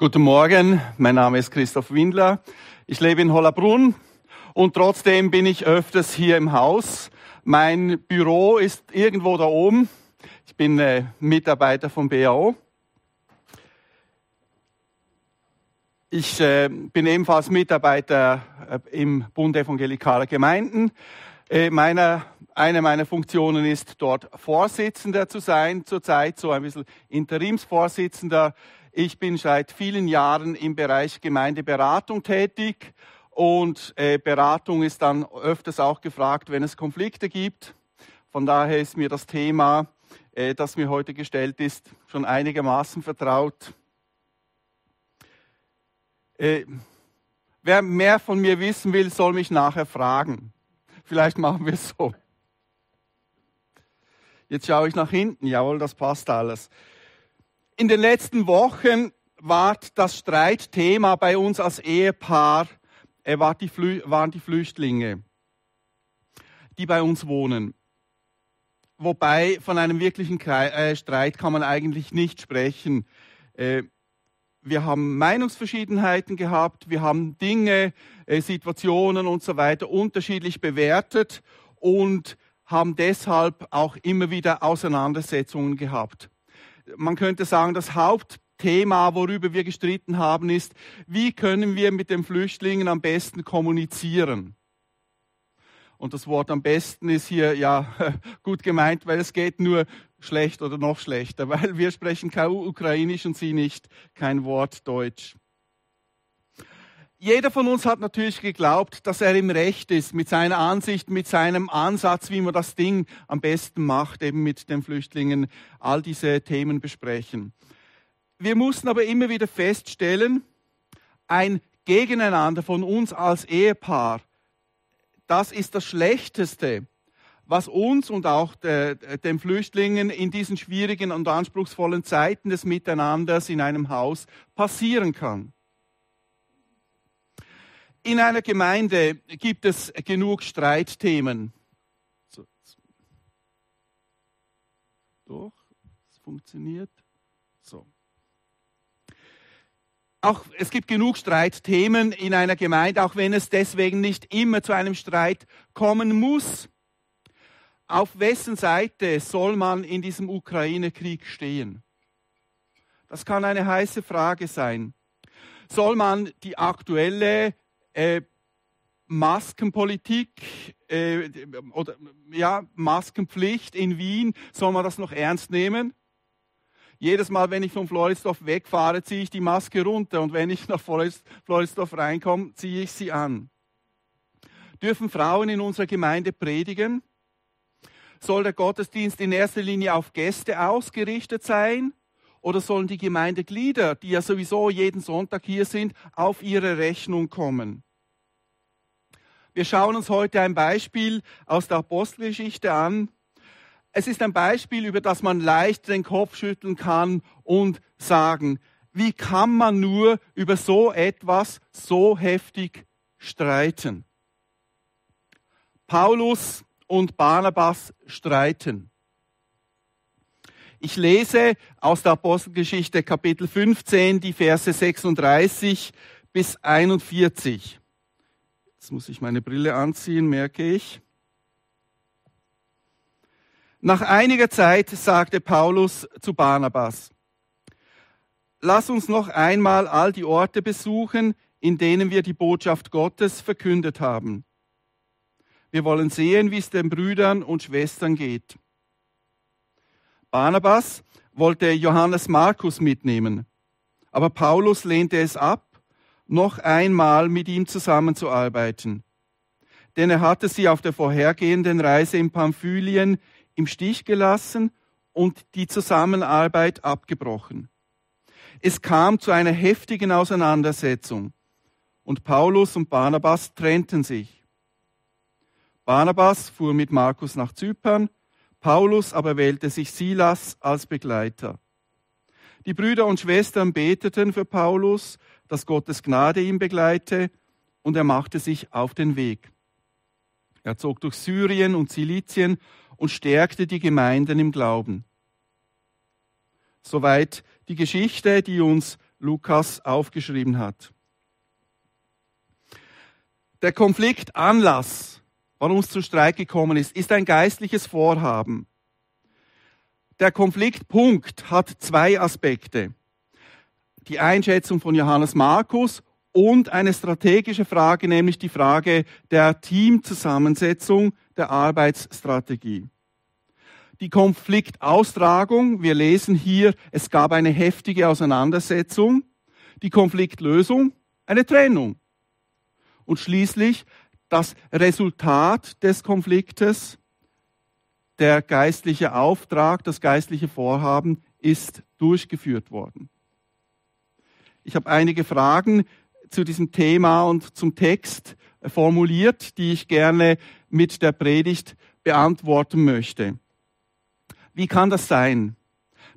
Guten Morgen, mein Name ist Christoph Windler. Ich lebe in Hollabrunn und trotzdem bin ich öfters hier im Haus. Mein Büro ist irgendwo da oben. Ich bin äh, Mitarbeiter vom BAO. Ich äh, bin ebenfalls Mitarbeiter äh, im Bund Evangelikaler Gemeinden. Äh, meiner, eine meiner Funktionen ist, dort Vorsitzender zu sein, zurzeit so ein bisschen Interimsvorsitzender ich bin seit vielen Jahren im Bereich Gemeindeberatung tätig und äh, Beratung ist dann öfters auch gefragt, wenn es Konflikte gibt. Von daher ist mir das Thema, äh, das mir heute gestellt ist, schon einigermaßen vertraut. Äh, wer mehr von mir wissen will, soll mich nachher fragen. Vielleicht machen wir es so. Jetzt schaue ich nach hinten. Jawohl, das passt alles. In den letzten Wochen war das Streitthema bei uns als Ehepaar äh, war die waren die Flüchtlinge, die bei uns wohnen. Wobei von einem wirklichen äh, Streit kann man eigentlich nicht sprechen. Äh, wir haben Meinungsverschiedenheiten gehabt, wir haben Dinge, Situationen und so weiter unterschiedlich bewertet und haben deshalb auch immer wieder Auseinandersetzungen gehabt man könnte sagen, das Hauptthema, worüber wir gestritten haben, ist, wie können wir mit den Flüchtlingen am besten kommunizieren? Und das Wort am besten ist hier ja gut gemeint, weil es geht nur schlecht oder noch schlechter, weil wir sprechen kein Ukrainisch und sie nicht, kein Wort Deutsch jeder von uns hat natürlich geglaubt, dass er im Recht ist mit seiner Ansicht, mit seinem Ansatz, wie man das Ding am besten macht, eben mit den Flüchtlingen, all diese Themen besprechen. Wir mussten aber immer wieder feststellen, ein Gegeneinander von uns als Ehepaar, das ist das Schlechteste, was uns und auch den Flüchtlingen in diesen schwierigen und anspruchsvollen Zeiten des Miteinanders in einem Haus passieren kann. In einer Gemeinde gibt es genug Streitthemen. So. Doch, es funktioniert. So. Auch es gibt genug Streitthemen in einer Gemeinde, auch wenn es deswegen nicht immer zu einem Streit kommen muss. Auf wessen Seite soll man in diesem Ukraine-Krieg stehen? Das kann eine heiße Frage sein. Soll man die aktuelle äh, Maskenpolitik äh, oder ja, Maskenpflicht in Wien, soll man das noch ernst nehmen? Jedes Mal, wenn ich von Floridsdorf wegfahre, ziehe ich die Maske runter und wenn ich nach Floridsdorf reinkomme, ziehe ich sie an. Dürfen Frauen in unserer Gemeinde predigen? Soll der Gottesdienst in erster Linie auf Gäste ausgerichtet sein? Oder sollen die Gemeindeglieder, die ja sowieso jeden Sonntag hier sind, auf ihre Rechnung kommen? Wir schauen uns heute ein Beispiel aus der Apostelgeschichte an. Es ist ein Beispiel, über das man leicht den Kopf schütteln kann und sagen, wie kann man nur über so etwas so heftig streiten? Paulus und Barnabas streiten. Ich lese aus der Apostelgeschichte Kapitel 15 die Verse 36 bis 41. Jetzt muss ich meine Brille anziehen, merke ich. Nach einiger Zeit sagte Paulus zu Barnabas, Lass uns noch einmal all die Orte besuchen, in denen wir die Botschaft Gottes verkündet haben. Wir wollen sehen, wie es den Brüdern und Schwestern geht. Barnabas wollte Johannes Markus mitnehmen, aber Paulus lehnte es ab, noch einmal mit ihm zusammenzuarbeiten. Denn er hatte sie auf der vorhergehenden Reise in Pamphylien im Stich gelassen und die Zusammenarbeit abgebrochen. Es kam zu einer heftigen Auseinandersetzung und Paulus und Barnabas trennten sich. Barnabas fuhr mit Markus nach Zypern Paulus aber wählte sich Silas als Begleiter. Die Brüder und Schwestern beteten für Paulus, dass Gottes Gnade ihn begleite, und er machte sich auf den Weg. Er zog durch Syrien und Silizien und stärkte die Gemeinden im Glauben. Soweit die Geschichte, die uns Lukas aufgeschrieben hat. Der Konfliktanlass, warum es zu Streit gekommen ist, ist ein geistliches Vorhaben. Der Konfliktpunkt hat zwei Aspekte. Die Einschätzung von Johannes Markus und eine strategische Frage, nämlich die Frage der Teamzusammensetzung der Arbeitsstrategie. Die Konfliktaustragung, wir lesen hier, es gab eine heftige Auseinandersetzung. Die Konfliktlösung, eine Trennung. Und schließlich das Resultat des Konfliktes, der geistliche Auftrag, das geistliche Vorhaben ist durchgeführt worden. Ich habe einige Fragen zu diesem Thema und zum Text formuliert, die ich gerne mit der Predigt beantworten möchte. Wie kann das sein,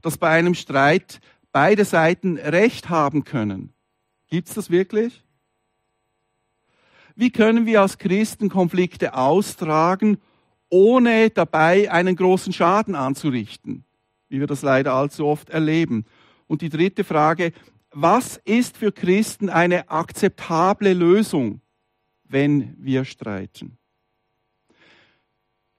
dass bei einem Streit beide Seiten Recht haben können? Gibt es das wirklich? Wie können wir als Christen Konflikte austragen, ohne dabei einen großen Schaden anzurichten, wie wir das leider allzu oft erleben? Und die dritte Frage, was ist für Christen eine akzeptable Lösung, wenn wir streiten?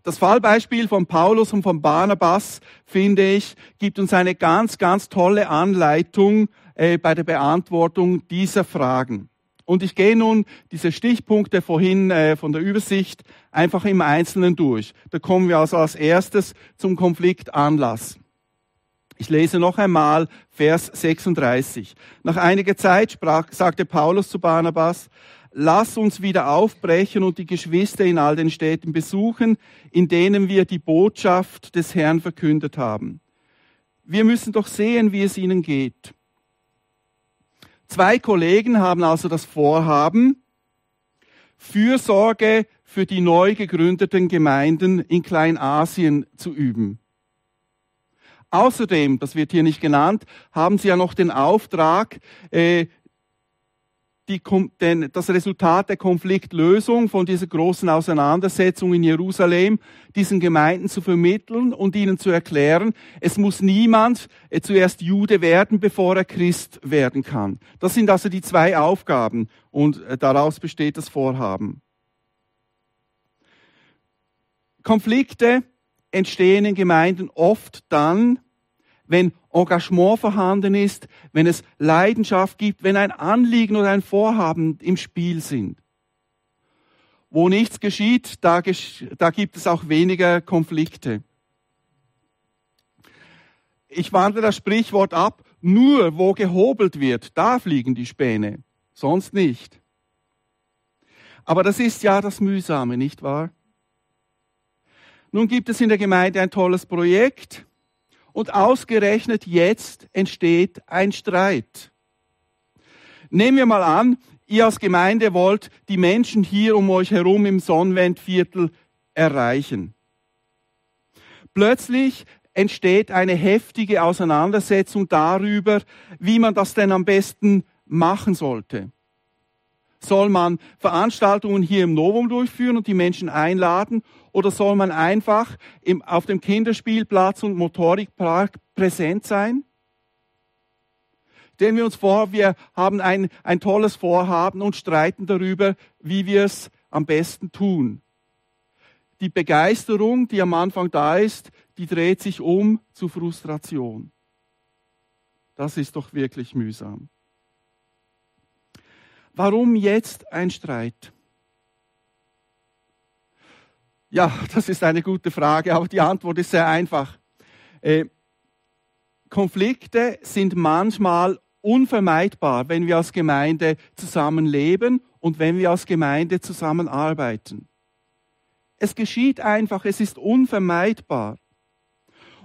Das Fallbeispiel von Paulus und von Barnabas, finde ich, gibt uns eine ganz, ganz tolle Anleitung äh, bei der Beantwortung dieser Fragen. Und ich gehe nun diese Stichpunkte vorhin äh, von der Übersicht einfach im Einzelnen durch. Da kommen wir also als erstes zum Konfliktanlass. Ich lese noch einmal Vers 36. Nach einiger Zeit sprach, sagte Paulus zu Barnabas, lass uns wieder aufbrechen und die Geschwister in all den Städten besuchen, in denen wir die Botschaft des Herrn verkündet haben. Wir müssen doch sehen, wie es ihnen geht. Zwei Kollegen haben also das Vorhaben, Fürsorge für die neu gegründeten Gemeinden in Kleinasien zu üben. Außerdem, das wird hier nicht genannt, haben sie ja noch den Auftrag, äh, die, den, das Resultat der Konfliktlösung von dieser großen Auseinandersetzung in Jerusalem diesen Gemeinden zu vermitteln und ihnen zu erklären, es muss niemand äh, zuerst Jude werden, bevor er Christ werden kann. Das sind also die zwei Aufgaben und äh, daraus besteht das Vorhaben. Konflikte entstehen in Gemeinden oft dann, wenn Engagement vorhanden ist, wenn es Leidenschaft gibt, wenn ein Anliegen oder ein Vorhaben im Spiel sind. Wo nichts geschieht, da, da gibt es auch weniger Konflikte. Ich wandle das Sprichwort ab, nur wo gehobelt wird, da fliegen die Späne, sonst nicht. Aber das ist ja das Mühsame, nicht wahr? Nun gibt es in der Gemeinde ein tolles Projekt, und ausgerechnet jetzt entsteht ein Streit. Nehmen wir mal an, ihr als Gemeinde wollt die Menschen hier um euch herum im Sonnenwendviertel erreichen. Plötzlich entsteht eine heftige Auseinandersetzung darüber, wie man das denn am besten machen sollte. Soll man Veranstaltungen hier im Novum durchführen und die Menschen einladen oder soll man einfach im, auf dem Kinderspielplatz und Motorikpark präsent sein? Stellen wir uns vor, wir haben ein, ein tolles Vorhaben und streiten darüber, wie wir es am besten tun. Die Begeisterung, die am Anfang da ist, die dreht sich um zu Frustration. Das ist doch wirklich mühsam. Warum jetzt ein Streit? Ja, das ist eine gute Frage, aber die Antwort ist sehr einfach. Äh, Konflikte sind manchmal unvermeidbar, wenn wir als Gemeinde zusammenleben und wenn wir als Gemeinde zusammenarbeiten. Es geschieht einfach, es ist unvermeidbar.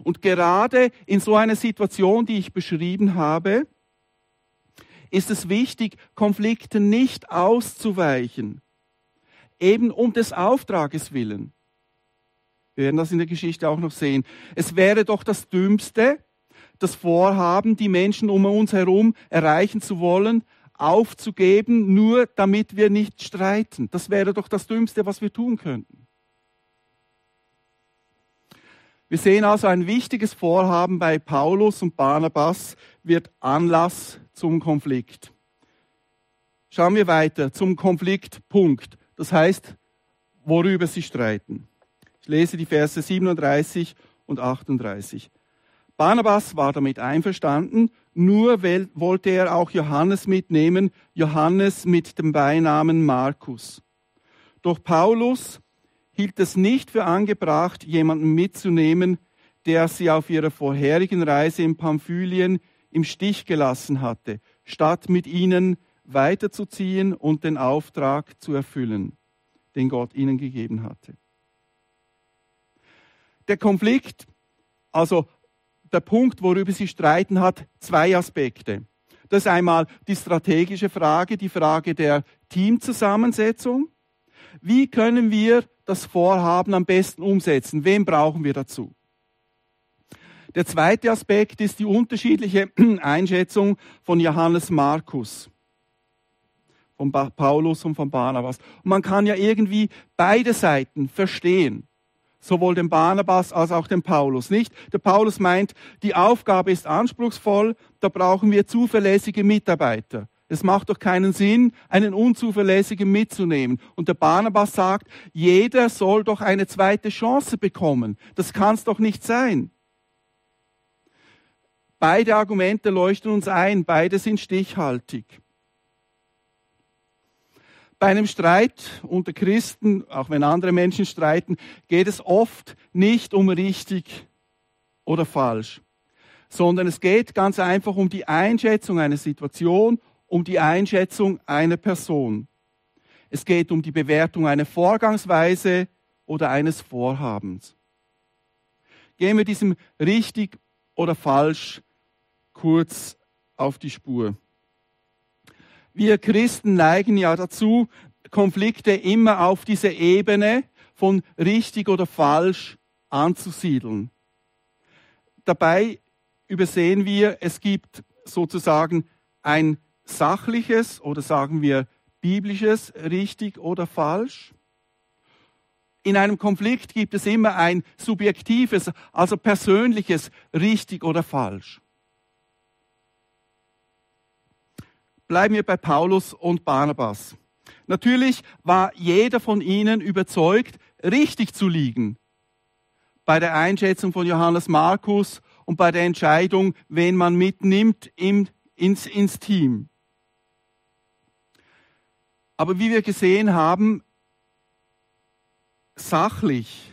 Und gerade in so einer Situation, die ich beschrieben habe, ist es wichtig, Konflikten nicht auszuweichen, eben um des Auftrages willen. Wir werden das in der Geschichte auch noch sehen. Es wäre doch das Dümmste, das Vorhaben, die Menschen um uns herum erreichen zu wollen, aufzugeben, nur damit wir nicht streiten. Das wäre doch das Dümmste, was wir tun könnten. Wir sehen also ein wichtiges Vorhaben bei Paulus und Barnabas, wird Anlass zum Konflikt. Schauen wir weiter zum Konfliktpunkt. Das heißt, worüber sie streiten. Lese die Verse 37 und 38. Barnabas war damit einverstanden, nur wollte er auch Johannes mitnehmen, Johannes mit dem Beinamen Markus. Doch Paulus hielt es nicht für angebracht, jemanden mitzunehmen, der sie auf ihrer vorherigen Reise in Pamphylien im Stich gelassen hatte, statt mit ihnen weiterzuziehen und den Auftrag zu erfüllen, den Gott ihnen gegeben hatte. Der Konflikt, also der Punkt, worüber sie streiten, hat zwei Aspekte. Das ist einmal die strategische Frage, die Frage der Teamzusammensetzung. Wie können wir das Vorhaben am besten umsetzen? Wen brauchen wir dazu? Der zweite Aspekt ist die unterschiedliche Einschätzung von Johannes Markus, von Paulus und von Barnabas. Und man kann ja irgendwie beide Seiten verstehen sowohl den Barnabas als auch den Paulus, nicht? Der Paulus meint, die Aufgabe ist anspruchsvoll, da brauchen wir zuverlässige Mitarbeiter. Es macht doch keinen Sinn, einen unzuverlässigen mitzunehmen. Und der Barnabas sagt, jeder soll doch eine zweite Chance bekommen. Das kann es doch nicht sein. Beide Argumente leuchten uns ein, beide sind stichhaltig. Bei einem Streit unter Christen, auch wenn andere Menschen streiten, geht es oft nicht um richtig oder falsch, sondern es geht ganz einfach um die Einschätzung einer Situation, um die Einschätzung einer Person. Es geht um die Bewertung einer Vorgangsweise oder eines Vorhabens. Gehen wir diesem richtig oder falsch kurz auf die Spur. Wir Christen neigen ja dazu, Konflikte immer auf diese Ebene von richtig oder falsch anzusiedeln. Dabei übersehen wir, es gibt sozusagen ein sachliches oder sagen wir biblisches richtig oder falsch. In einem Konflikt gibt es immer ein subjektives, also persönliches richtig oder falsch. Bleiben wir bei Paulus und Barnabas. Natürlich war jeder von ihnen überzeugt, richtig zu liegen bei der Einschätzung von Johannes Markus und bei der Entscheidung, wen man mitnimmt im, ins, ins Team. Aber wie wir gesehen haben, sachlich,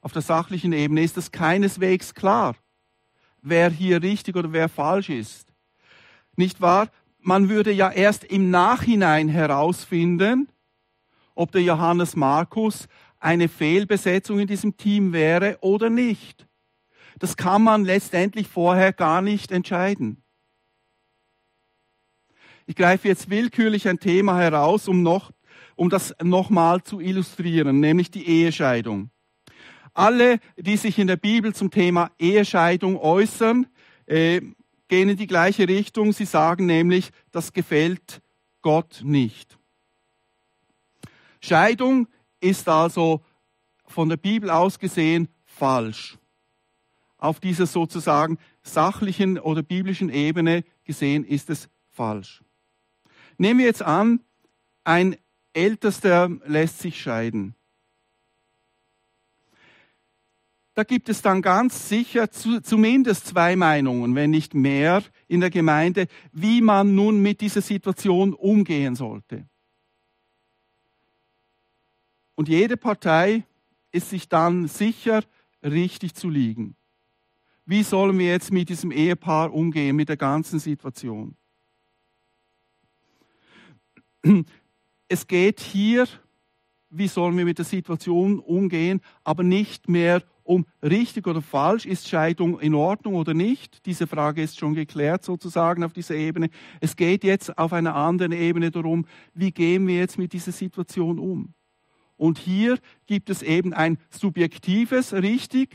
auf der sachlichen Ebene ist es keineswegs klar, wer hier richtig oder wer falsch ist. Nicht wahr? Man würde ja erst im Nachhinein herausfinden, ob der Johannes Markus eine Fehlbesetzung in diesem Team wäre oder nicht. Das kann man letztendlich vorher gar nicht entscheiden. Ich greife jetzt willkürlich ein Thema heraus, um, noch, um das nochmal zu illustrieren, nämlich die Ehescheidung. Alle, die sich in der Bibel zum Thema Ehescheidung äußern, äh, gehen in die gleiche Richtung. Sie sagen nämlich, das gefällt Gott nicht. Scheidung ist also von der Bibel aus gesehen falsch. Auf dieser sozusagen sachlichen oder biblischen Ebene gesehen ist es falsch. Nehmen wir jetzt an, ein Ältester lässt sich scheiden. Da gibt es dann ganz sicher zu, zumindest zwei Meinungen, wenn nicht mehr, in der Gemeinde, wie man nun mit dieser Situation umgehen sollte. Und jede Partei ist sich dann sicher, richtig zu liegen. Wie sollen wir jetzt mit diesem Ehepaar umgehen, mit der ganzen Situation? Es geht hier, wie sollen wir mit der Situation umgehen, aber nicht mehr um richtig oder falsch, ist Scheidung in Ordnung oder nicht. Diese Frage ist schon geklärt sozusagen auf dieser Ebene. Es geht jetzt auf einer anderen Ebene darum, wie gehen wir jetzt mit dieser Situation um. Und hier gibt es eben ein subjektives richtig,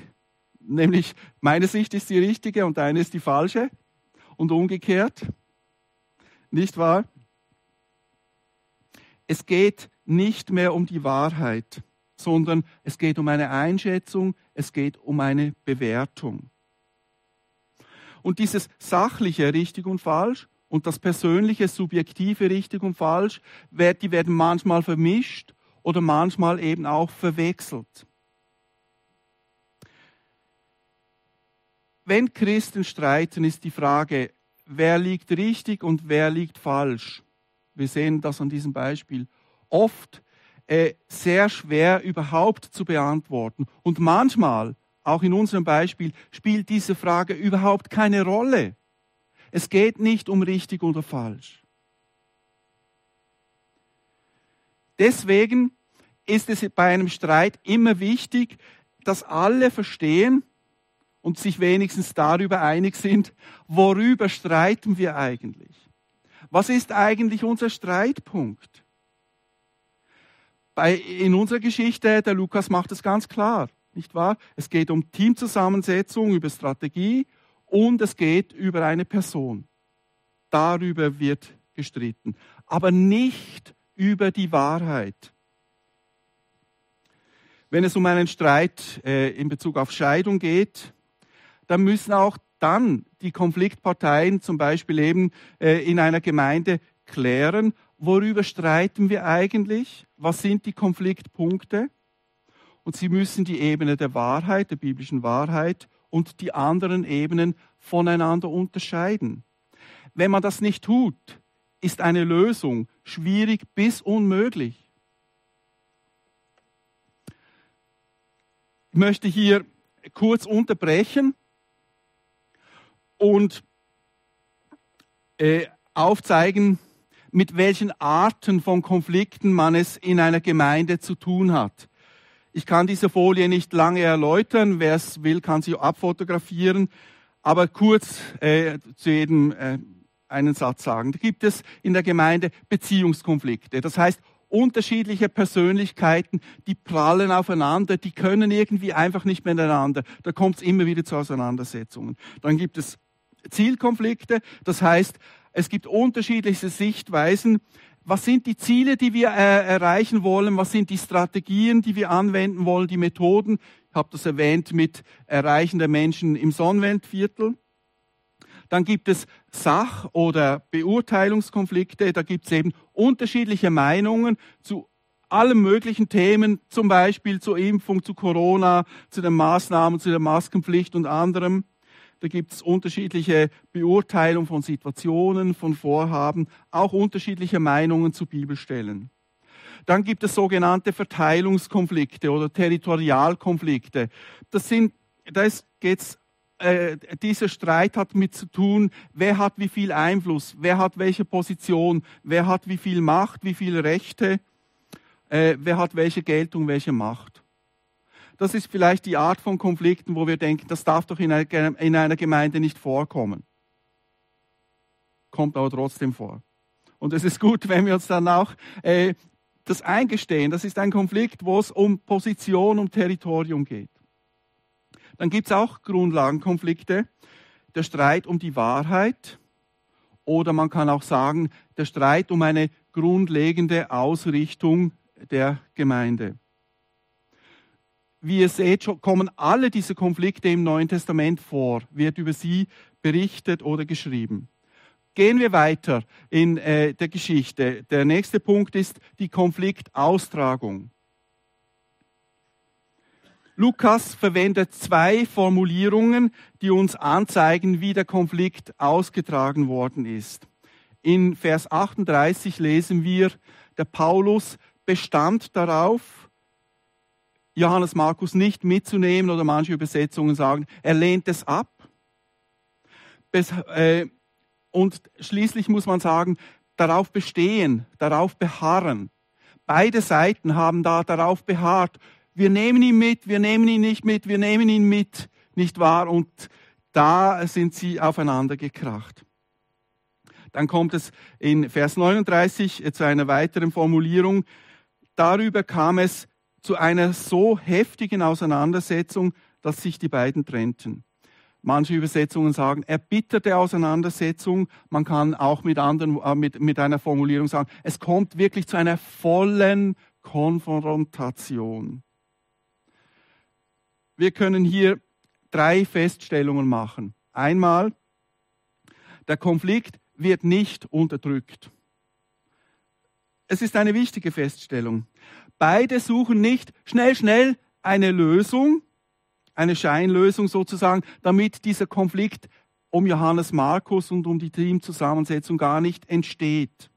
nämlich meine Sicht ist die richtige und deine ist die falsche und umgekehrt. Nicht wahr? Es geht nicht mehr um die Wahrheit sondern es geht um eine Einschätzung, es geht um eine Bewertung. Und dieses sachliche richtig und falsch und das persönliche subjektive richtig und falsch, die werden manchmal vermischt oder manchmal eben auch verwechselt. Wenn Christen streiten, ist die Frage, wer liegt richtig und wer liegt falsch. Wir sehen das an diesem Beispiel. Oft äh, sehr schwer überhaupt zu beantworten. Und manchmal, auch in unserem Beispiel, spielt diese Frage überhaupt keine Rolle. Es geht nicht um richtig oder falsch. Deswegen ist es bei einem Streit immer wichtig, dass alle verstehen und sich wenigstens darüber einig sind, worüber streiten wir eigentlich? Was ist eigentlich unser Streitpunkt? Bei, in unserer Geschichte, der Lukas macht es ganz klar, nicht wahr? Es geht um Teamzusammensetzung, über Strategie und es geht über eine Person. Darüber wird gestritten, aber nicht über die Wahrheit. Wenn es um einen Streit äh, in Bezug auf Scheidung geht, dann müssen auch dann die Konfliktparteien zum Beispiel eben äh, in einer Gemeinde klären, worüber streiten wir eigentlich, was sind die Konfliktpunkte. Und sie müssen die Ebene der Wahrheit, der biblischen Wahrheit und die anderen Ebenen voneinander unterscheiden. Wenn man das nicht tut, ist eine Lösung schwierig bis unmöglich. Ich möchte hier kurz unterbrechen und äh, aufzeigen, mit welchen Arten von Konflikten man es in einer Gemeinde zu tun hat. Ich kann diese Folie nicht lange erläutern. Wer es will, kann sie abfotografieren. Aber kurz äh, zu jedem äh, einen Satz sagen. Da gibt es in der Gemeinde Beziehungskonflikte. Das heißt, unterschiedliche Persönlichkeiten, die prallen aufeinander, die können irgendwie einfach nicht miteinander. Da kommt es immer wieder zu Auseinandersetzungen. Dann gibt es Zielkonflikte, das heißt, es gibt unterschiedliche Sichtweisen. Was sind die Ziele, die wir äh, erreichen wollen? Was sind die Strategien, die wir anwenden wollen, die Methoden? Ich habe das erwähnt mit Erreichen der Menschen im Sonnenwendviertel. Dann gibt es Sach- oder Beurteilungskonflikte. Da gibt es eben unterschiedliche Meinungen zu allen möglichen Themen, zum Beispiel zur Impfung, zu Corona, zu den Maßnahmen, zu der Maskenpflicht und anderem. Da gibt es unterschiedliche Beurteilungen von Situationen, von Vorhaben, auch unterschiedliche Meinungen zu Bibelstellen. Dann gibt es sogenannte Verteilungskonflikte oder Territorialkonflikte. Das sind, da geht's äh, dieser Streit hat mit zu tun, wer hat wie viel Einfluss, wer hat welche Position, wer hat wie viel Macht, wie viele Rechte, äh, wer hat welche Geltung, welche Macht. Das ist vielleicht die Art von Konflikten, wo wir denken, das darf doch in einer, in einer Gemeinde nicht vorkommen. Kommt aber trotzdem vor. Und es ist gut, wenn wir uns dann auch äh, das eingestehen. Das ist ein Konflikt, wo es um Position, um Territorium geht. Dann gibt es auch Grundlagenkonflikte. Der Streit um die Wahrheit oder man kann auch sagen, der Streit um eine grundlegende Ausrichtung der Gemeinde. Wie ihr seht, kommen alle diese Konflikte im Neuen Testament vor, wird über sie berichtet oder geschrieben. Gehen wir weiter in äh, der Geschichte. Der nächste Punkt ist die Konfliktaustragung. Lukas verwendet zwei Formulierungen, die uns anzeigen, wie der Konflikt ausgetragen worden ist. In Vers 38 lesen wir, der Paulus bestand darauf, Johannes Markus nicht mitzunehmen oder manche Übersetzungen sagen, er lehnt es ab. Äh, und schließlich muss man sagen, darauf bestehen, darauf beharren. Beide Seiten haben da darauf beharrt, wir nehmen ihn mit, wir nehmen ihn nicht mit, wir nehmen ihn mit, nicht wahr? Und da sind sie aufeinander gekracht. Dann kommt es in Vers 39 zu einer weiteren Formulierung. Darüber kam es zu einer so heftigen Auseinandersetzung, dass sich die beiden trennten. Manche Übersetzungen sagen erbitterte Auseinandersetzung. Man kann auch mit, anderen, äh, mit, mit einer Formulierung sagen, es kommt wirklich zu einer vollen Konfrontation. Wir können hier drei Feststellungen machen. Einmal, Der Konflikt wird nicht unterdrückt. Es ist eine wichtige Feststellung. Beide suchen nicht schnell, schnell eine Lösung, eine Scheinlösung sozusagen, damit dieser Konflikt um Johannes Markus und um die Teamzusammensetzung gar nicht entsteht.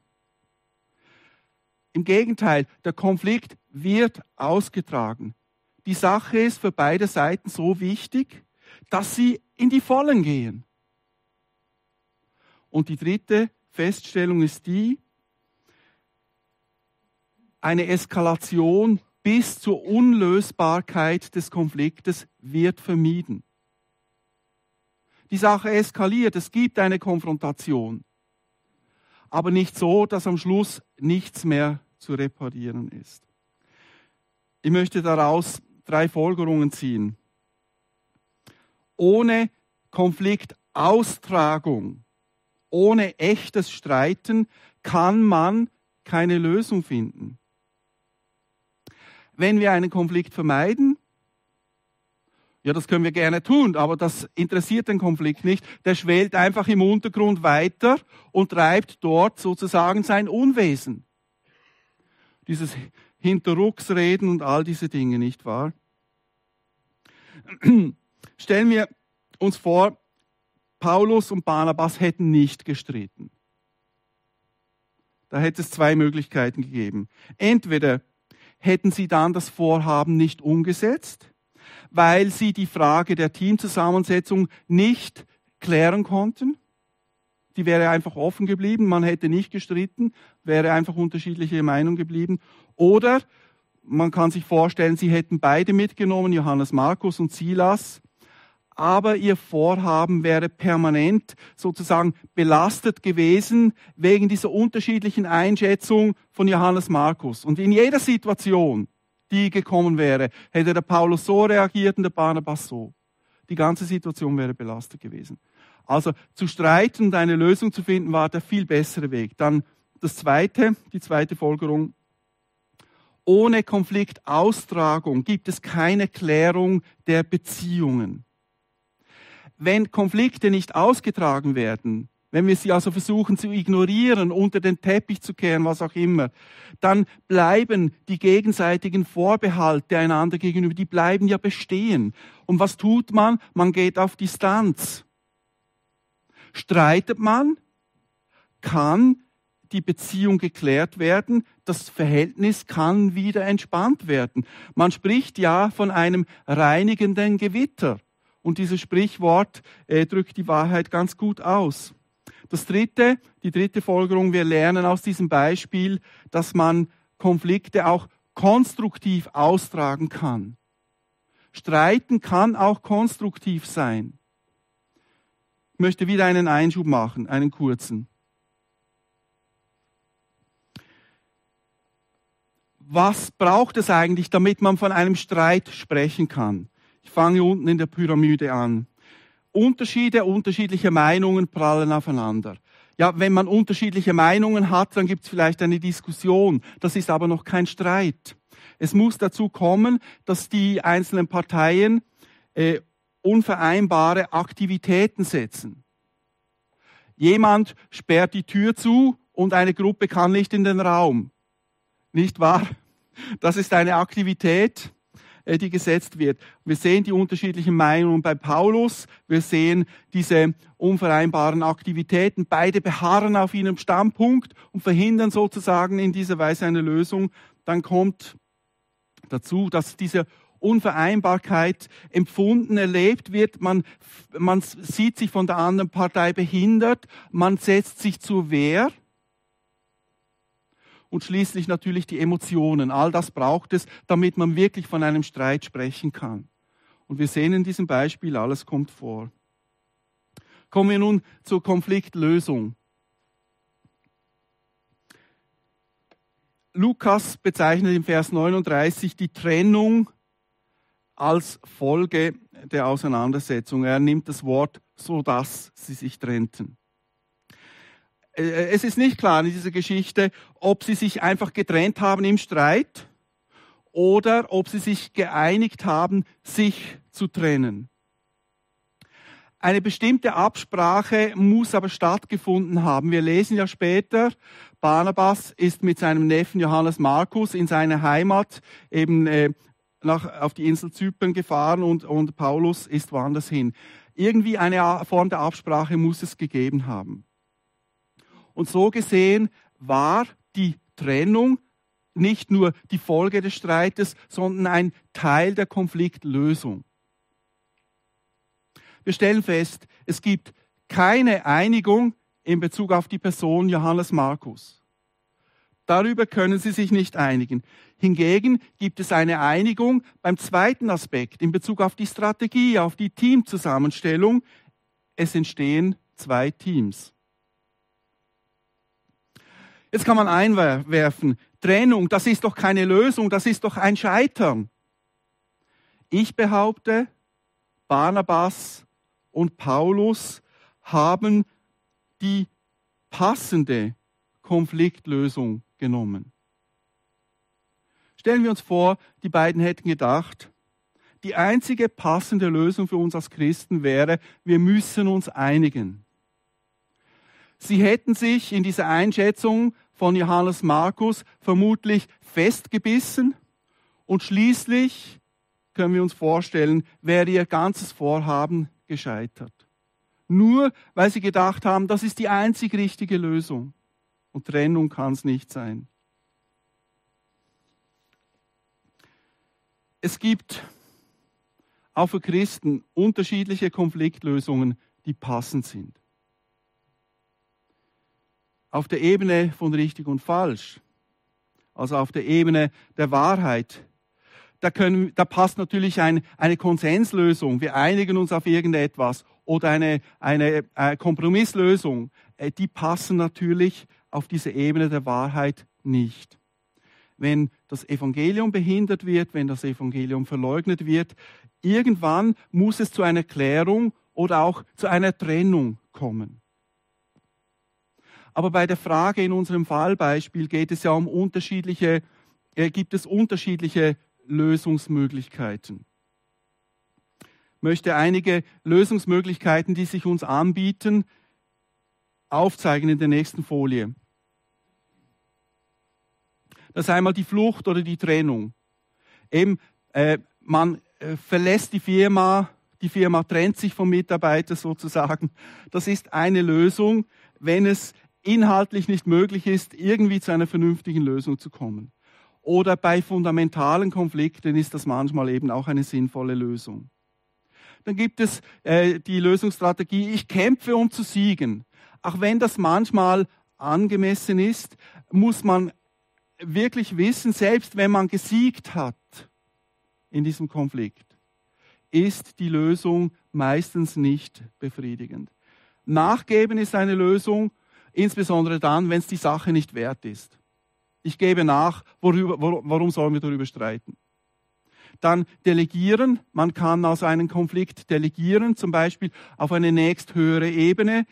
Im Gegenteil, der Konflikt wird ausgetragen. Die Sache ist für beide Seiten so wichtig, dass sie in die Vollen gehen. Und die dritte Feststellung ist die, eine Eskalation bis zur Unlösbarkeit des Konfliktes wird vermieden. Die Sache eskaliert, es gibt eine Konfrontation, aber nicht so, dass am Schluss nichts mehr zu reparieren ist. Ich möchte daraus drei Folgerungen ziehen. Ohne Konfliktaustragung, ohne echtes Streiten kann man keine Lösung finden. Wenn wir einen Konflikt vermeiden, ja, das können wir gerne tun, aber das interessiert den Konflikt nicht. Der schwelt einfach im Untergrund weiter und treibt dort sozusagen sein Unwesen. Dieses Hinterrucksreden und all diese Dinge, nicht wahr? Stellen wir uns vor, Paulus und Barnabas hätten nicht gestritten. Da hätte es zwei Möglichkeiten gegeben. Entweder hätten sie dann das Vorhaben nicht umgesetzt, weil sie die Frage der Teamzusammensetzung nicht klären konnten. Die wäre einfach offen geblieben, man hätte nicht gestritten, wäre einfach unterschiedliche Meinung geblieben. Oder man kann sich vorstellen, sie hätten beide mitgenommen, Johannes Markus und Silas, aber ihr Vorhaben wäre permanent sozusagen belastet gewesen wegen dieser unterschiedlichen Einschätzung von Johannes Markus. Und in jeder Situation, die gekommen wäre, hätte der Paulus so reagiert und der Barnabas so. Die ganze Situation wäre belastet gewesen. Also zu streiten und eine Lösung zu finden, war der viel bessere Weg. Dann das zweite, die zweite Folgerung. Ohne Konfliktaustragung gibt es keine Klärung der Beziehungen. Wenn Konflikte nicht ausgetragen werden, wenn wir sie also versuchen zu ignorieren, unter den Teppich zu kehren, was auch immer, dann bleiben die gegenseitigen Vorbehalte einander gegenüber, die bleiben ja bestehen. Und was tut man? Man geht auf Distanz. Streitet man, kann die Beziehung geklärt werden, das Verhältnis kann wieder entspannt werden. Man spricht ja von einem reinigenden Gewitter. Und dieses Sprichwort äh, drückt die Wahrheit ganz gut aus. Das dritte, die dritte Folgerung, wir lernen aus diesem Beispiel, dass man Konflikte auch konstruktiv austragen kann. Streiten kann auch konstruktiv sein. Ich möchte wieder einen Einschub machen, einen kurzen. Was braucht es eigentlich, damit man von einem Streit sprechen kann? Fange unten in der Pyramide an. Unterschiede, unterschiedliche Meinungen prallen aufeinander. Ja, wenn man unterschiedliche Meinungen hat, dann gibt es vielleicht eine Diskussion. Das ist aber noch kein Streit. Es muss dazu kommen, dass die einzelnen Parteien äh, unvereinbare Aktivitäten setzen. Jemand sperrt die Tür zu und eine Gruppe kann nicht in den Raum. Nicht wahr? Das ist eine Aktivität, die gesetzt wird. Wir sehen die unterschiedlichen Meinungen bei Paulus, wir sehen diese unvereinbaren Aktivitäten. Beide beharren auf ihrem Standpunkt und verhindern sozusagen in dieser Weise eine Lösung. Dann kommt dazu, dass diese Unvereinbarkeit empfunden, erlebt wird. Man, man sieht sich von der anderen Partei behindert. Man setzt sich zur Wehr und schließlich natürlich die Emotionen. All das braucht es, damit man wirklich von einem Streit sprechen kann. Und wir sehen in diesem Beispiel, alles kommt vor. Kommen wir nun zur Konfliktlösung. Lukas bezeichnet im Vers 39 die Trennung als Folge der Auseinandersetzung. Er nimmt das Wort, so dass sie sich trennten. Äh, es ist nicht klar in dieser Geschichte, ob sie sich einfach getrennt haben im Streit oder ob sie sich geeinigt haben, sich zu trennen. Eine bestimmte Absprache muss aber stattgefunden haben. Wir lesen ja später, Barnabas ist mit seinem Neffen Johannes Markus in seine Heimat eben äh, nach, auf die Insel Zypern gefahren und, und Paulus ist woanders hin. Irgendwie eine Form der Absprache muss es gegeben haben. Und so gesehen war die Trennung nicht nur die Folge des Streites, sondern ein Teil der Konfliktlösung. Wir stellen fest, es gibt keine Einigung in Bezug auf die Person Johannes Markus. Darüber können sie sich nicht einigen. Hingegen gibt es eine Einigung beim zweiten Aspekt in Bezug auf die Strategie, auf die Teamzusammenstellung. Es entstehen zwei Teams. Jetzt kann man einwerfen, Trennung, das ist doch keine Lösung, das ist doch ein Scheitern. Ich behaupte, Barnabas und Paulus haben die passende Konfliktlösung genommen. Stellen wir uns vor, die beiden hätten gedacht, die einzige passende Lösung für uns als Christen wäre, wir müssen uns einigen. Sie hätten sich in dieser Einschätzung von Johannes Markus vermutlich festgebissen und schließlich können wir uns vorstellen, wäre ihr ganzes Vorhaben gescheitert. Nur weil sie gedacht haben, das ist die einzig richtige Lösung. Und Trennung kann es nicht sein. Es gibt auch für Christen unterschiedliche Konfliktlösungen, die passend sind. Auf der Ebene von richtig und falsch, also auf der Ebene der Wahrheit, da, können, da passt natürlich ein, eine Konsenslösung. Wir einigen uns auf irgendetwas oder eine, eine, äh, Kompromisslösung. Äh, die passen natürlich auf diese Ebene der Wahrheit nicht. Wenn das Evangelium behindert wird, wenn das Evangelium verleugnet wird, irgendwann muss es zu einer Klärung oder auch zu einer Trennung kommen. Aber bei der Frage in unserem Fallbeispiel geht es ja um unterschiedliche, äh, gibt es unterschiedliche Lösungsmöglichkeiten. Ich möchte einige Lösungsmöglichkeiten, die sich uns anbieten, aufzeigen in der nächsten Folie. Das ist einmal die Flucht oder die Trennung. Eben, äh, man äh, verlässt die Firma, die Firma trennt sich vom Mitarbeiter sozusagen. Das ist eine Lösung, wenn es inhaltlich nicht möglich ist, irgendwie zu einer vernünftigen Lösung zu kommen. Oder bei fundamentalen Konflikten ist das manchmal eben auch eine sinnvolle Lösung. Dann gibt es äh, die Lösungsstrategie, ich kämpfe, um zu siegen. Auch wenn das manchmal angemessen ist, muss man wirklich wissen, selbst wenn man gesiegt hat in diesem Konflikt, ist die Lösung meistens nicht befriedigend. Nachgeben ist eine Lösung, insbesondere dann, wenn es die Sache nicht wert ist. Ich gebe nach, worüber, warum sollen wir darüber streiten? Dann delegieren. Man kann also einen Konflikt delegieren, zum Beispiel auf eine nächsthöhere Ebene.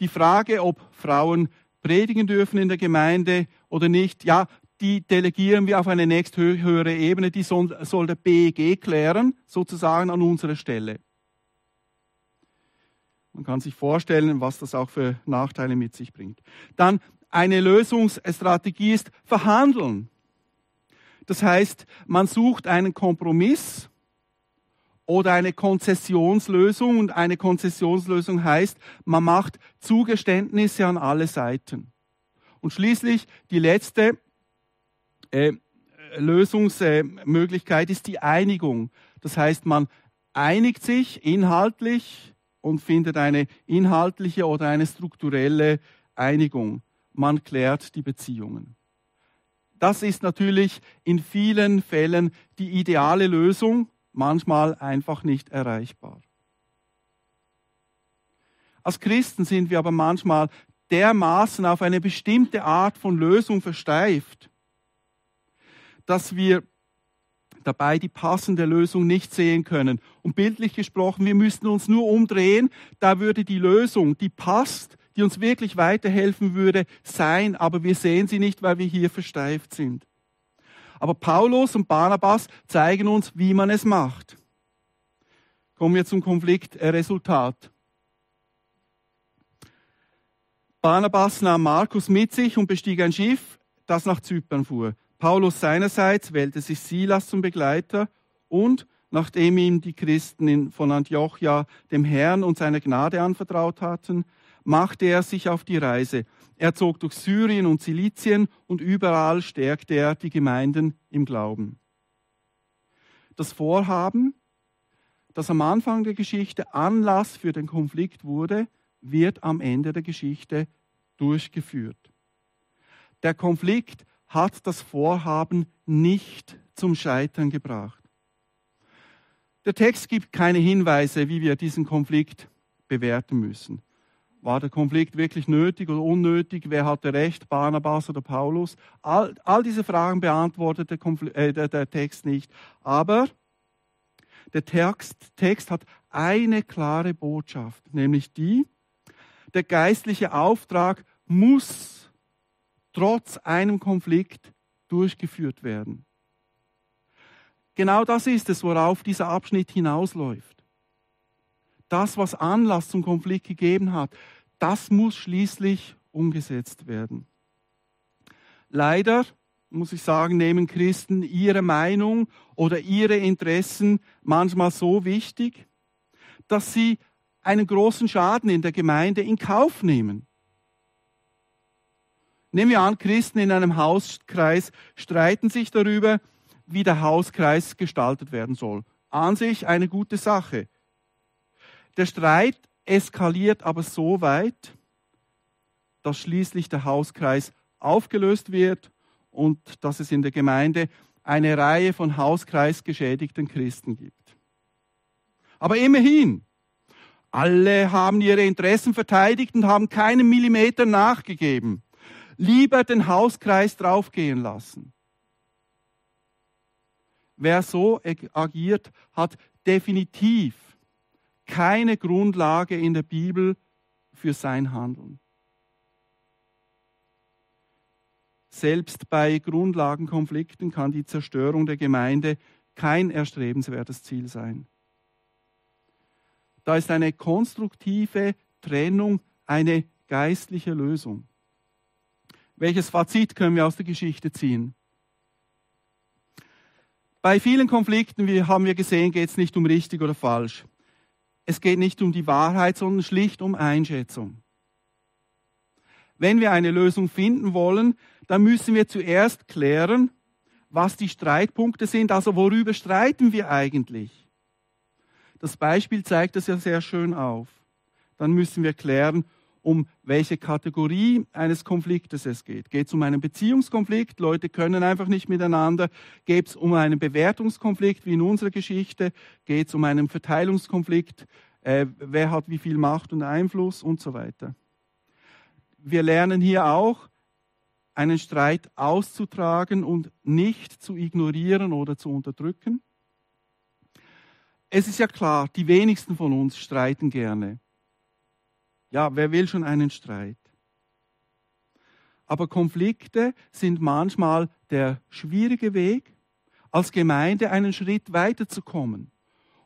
Die Frage, ob Frauen predigen dürfen in der Gemeinde oder nicht, ja, die delegieren wir auf eine nächsthöhere Ebene. Die soll, soll der BEG klären, sozusagen an unserer Stelle. Man kann sich vorstellen, was das auch für Nachteile mit sich bringt. Dann eine Lösungsstrategie ist verhandeln. Das heißt, man sucht einen Kompromiss oder eine Konzessionslösung und eine Konzessionslösung heißt, man macht Zugeständnisse an alle Seiten. Und schließlich die letzte äh, Lösungsmöglichkeit ist die Einigung. Das heißt, man einigt sich inhaltlich und findet eine inhaltliche oder eine strukturelle Einigung man klärt die Beziehungen. Das ist natürlich in vielen Fällen die ideale Lösung, manchmal einfach nicht erreichbar. Als Christen sind wir aber manchmal dermaßen auf eine bestimmte Art von Lösung versteift, dass wir dabei die passende Lösung nicht sehen können. Und bildlich gesprochen, wir müssten uns nur umdrehen, da würde die Lösung, die passt, die uns wirklich weiterhelfen würde, sein, aber wir sehen sie nicht, weil wir hier versteift sind. Aber Paulus und Barnabas zeigen uns, wie man es macht. Kommen wir zum Konfliktresultat. Barnabas nahm Markus mit sich und bestieg ein Schiff, das nach Zypern fuhr. Paulus seinerseits wählte sich Silas zum Begleiter und, nachdem ihm die Christen von Antiochia dem Herrn und seiner Gnade anvertraut hatten, machte er sich auf die Reise. Er zog durch Syrien und Silizien und überall stärkte er die Gemeinden im Glauben. Das Vorhaben, das am Anfang der Geschichte Anlass für den Konflikt wurde, wird am Ende der Geschichte durchgeführt. Der Konflikt hat das Vorhaben nicht zum Scheitern gebracht. Der Text gibt keine Hinweise, wie wir diesen Konflikt bewerten müssen. War der Konflikt wirklich nötig oder unnötig? Wer hatte recht, Barnabas oder Paulus? All, all diese Fragen beantwortet der, äh, der, der, Text nicht. Aber der Text, Text hat eine klare Botschaft, nämlich die, der geistliche Auftrag muss trotz einem Konflikt durchgeführt werden. Genau das ist es, worauf dieser Abschnitt hinausläuft. Das, was Anlass zum Konflikt gegeben hat, das muss schließlich umgesetzt werden. Leider, muss ich sagen, nehmen Christen ihre Meinung oder ihre Interessen manchmal so wichtig, dass sie einen großen Schaden in der Gemeinde in Kauf nehmen. Nehmen wir an, Christen in einem Hauskreis streiten sich darüber, wie der Hauskreis gestaltet werden soll. An sich eine gute Sache. Der Streit eskaliert aber so weit, dass schließlich der Hauskreis aufgelöst wird und dass es in der Gemeinde eine Reihe von Hauskreisgeschädigten Christen gibt. Aber immerhin, alle haben ihre Interessen verteidigt und haben keinen Millimeter nachgegeben. Lieber den Hauskreis draufgehen lassen. Wer so agiert, hat definitiv keine Grundlage in der Bibel für sein Handeln. Selbst bei Grundlagenkonflikten kann die Zerstörung der Gemeinde kein erstrebenswertes Ziel sein. Da ist eine konstruktive Trennung eine geistliche Lösung. Welches Fazit können wir aus der Geschichte ziehen? Bei vielen Konflikten, wie haben wir gesehen, geht es nicht um richtig oder falsch. Es geht nicht um die Wahrheit, sondern schlicht um Einschätzung. Wenn wir eine Lösung finden wollen, dann müssen wir zuerst klären, was die Streitpunkte sind, also worüber streiten wir eigentlich. Das Beispiel zeigt das ja sehr schön auf. Dann müssen wir klären, um welche Kategorie eines Konfliktes es geht. Geht es um einen Beziehungskonflikt? Leute können einfach nicht miteinander. Geht es um einen Bewertungskonflikt wie in unserer Geschichte? Geht es um einen Verteilungskonflikt? Äh, wer hat wie viel Macht und Einfluss und so weiter. Wir lernen hier auch, einen Streit auszutragen und nicht zu ignorieren oder zu unterdrücken. Es ist ja klar, die wenigsten von uns streiten gerne. Ja, wer will schon einen Streit? Aber Konflikte sind manchmal der schwierige Weg, als Gemeinde einen Schritt weiterzukommen.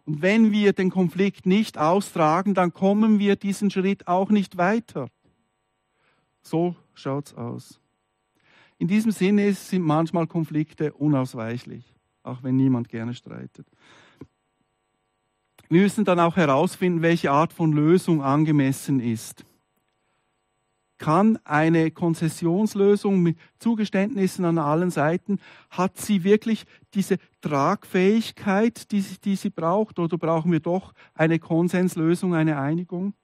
Und wenn wir den Konflikt nicht austragen, dann kommen wir diesen Schritt auch nicht weiter. So schaut's aus. In diesem Sinne sind manchmal Konflikte unausweichlich, auch wenn niemand gerne streitet. Wir müssen dann auch herausfinden, welche Art von Lösung angemessen ist. Kann eine Konzessionslösung mit Zugeständnissen an allen Seiten, hat sie wirklich diese Tragfähigkeit, die, die sie braucht, oder brauchen wir doch eine Konsenslösung, eine Einigung?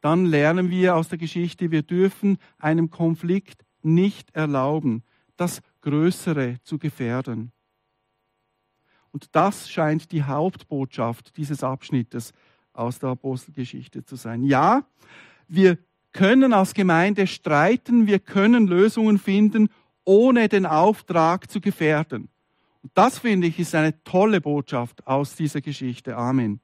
Dann lernen wir aus der Geschichte, wir dürfen einem Konflikt nicht erlauben, das Größere zu gefährden. Und das scheint die Hauptbotschaft dieses Abschnittes aus der Apostelgeschichte zu sein. Ja, wir können als Gemeinde streiten, wir können Lösungen finden, ohne den Auftrag zu gefährden. Und das finde ich ist eine tolle Botschaft aus dieser Geschichte. Amen.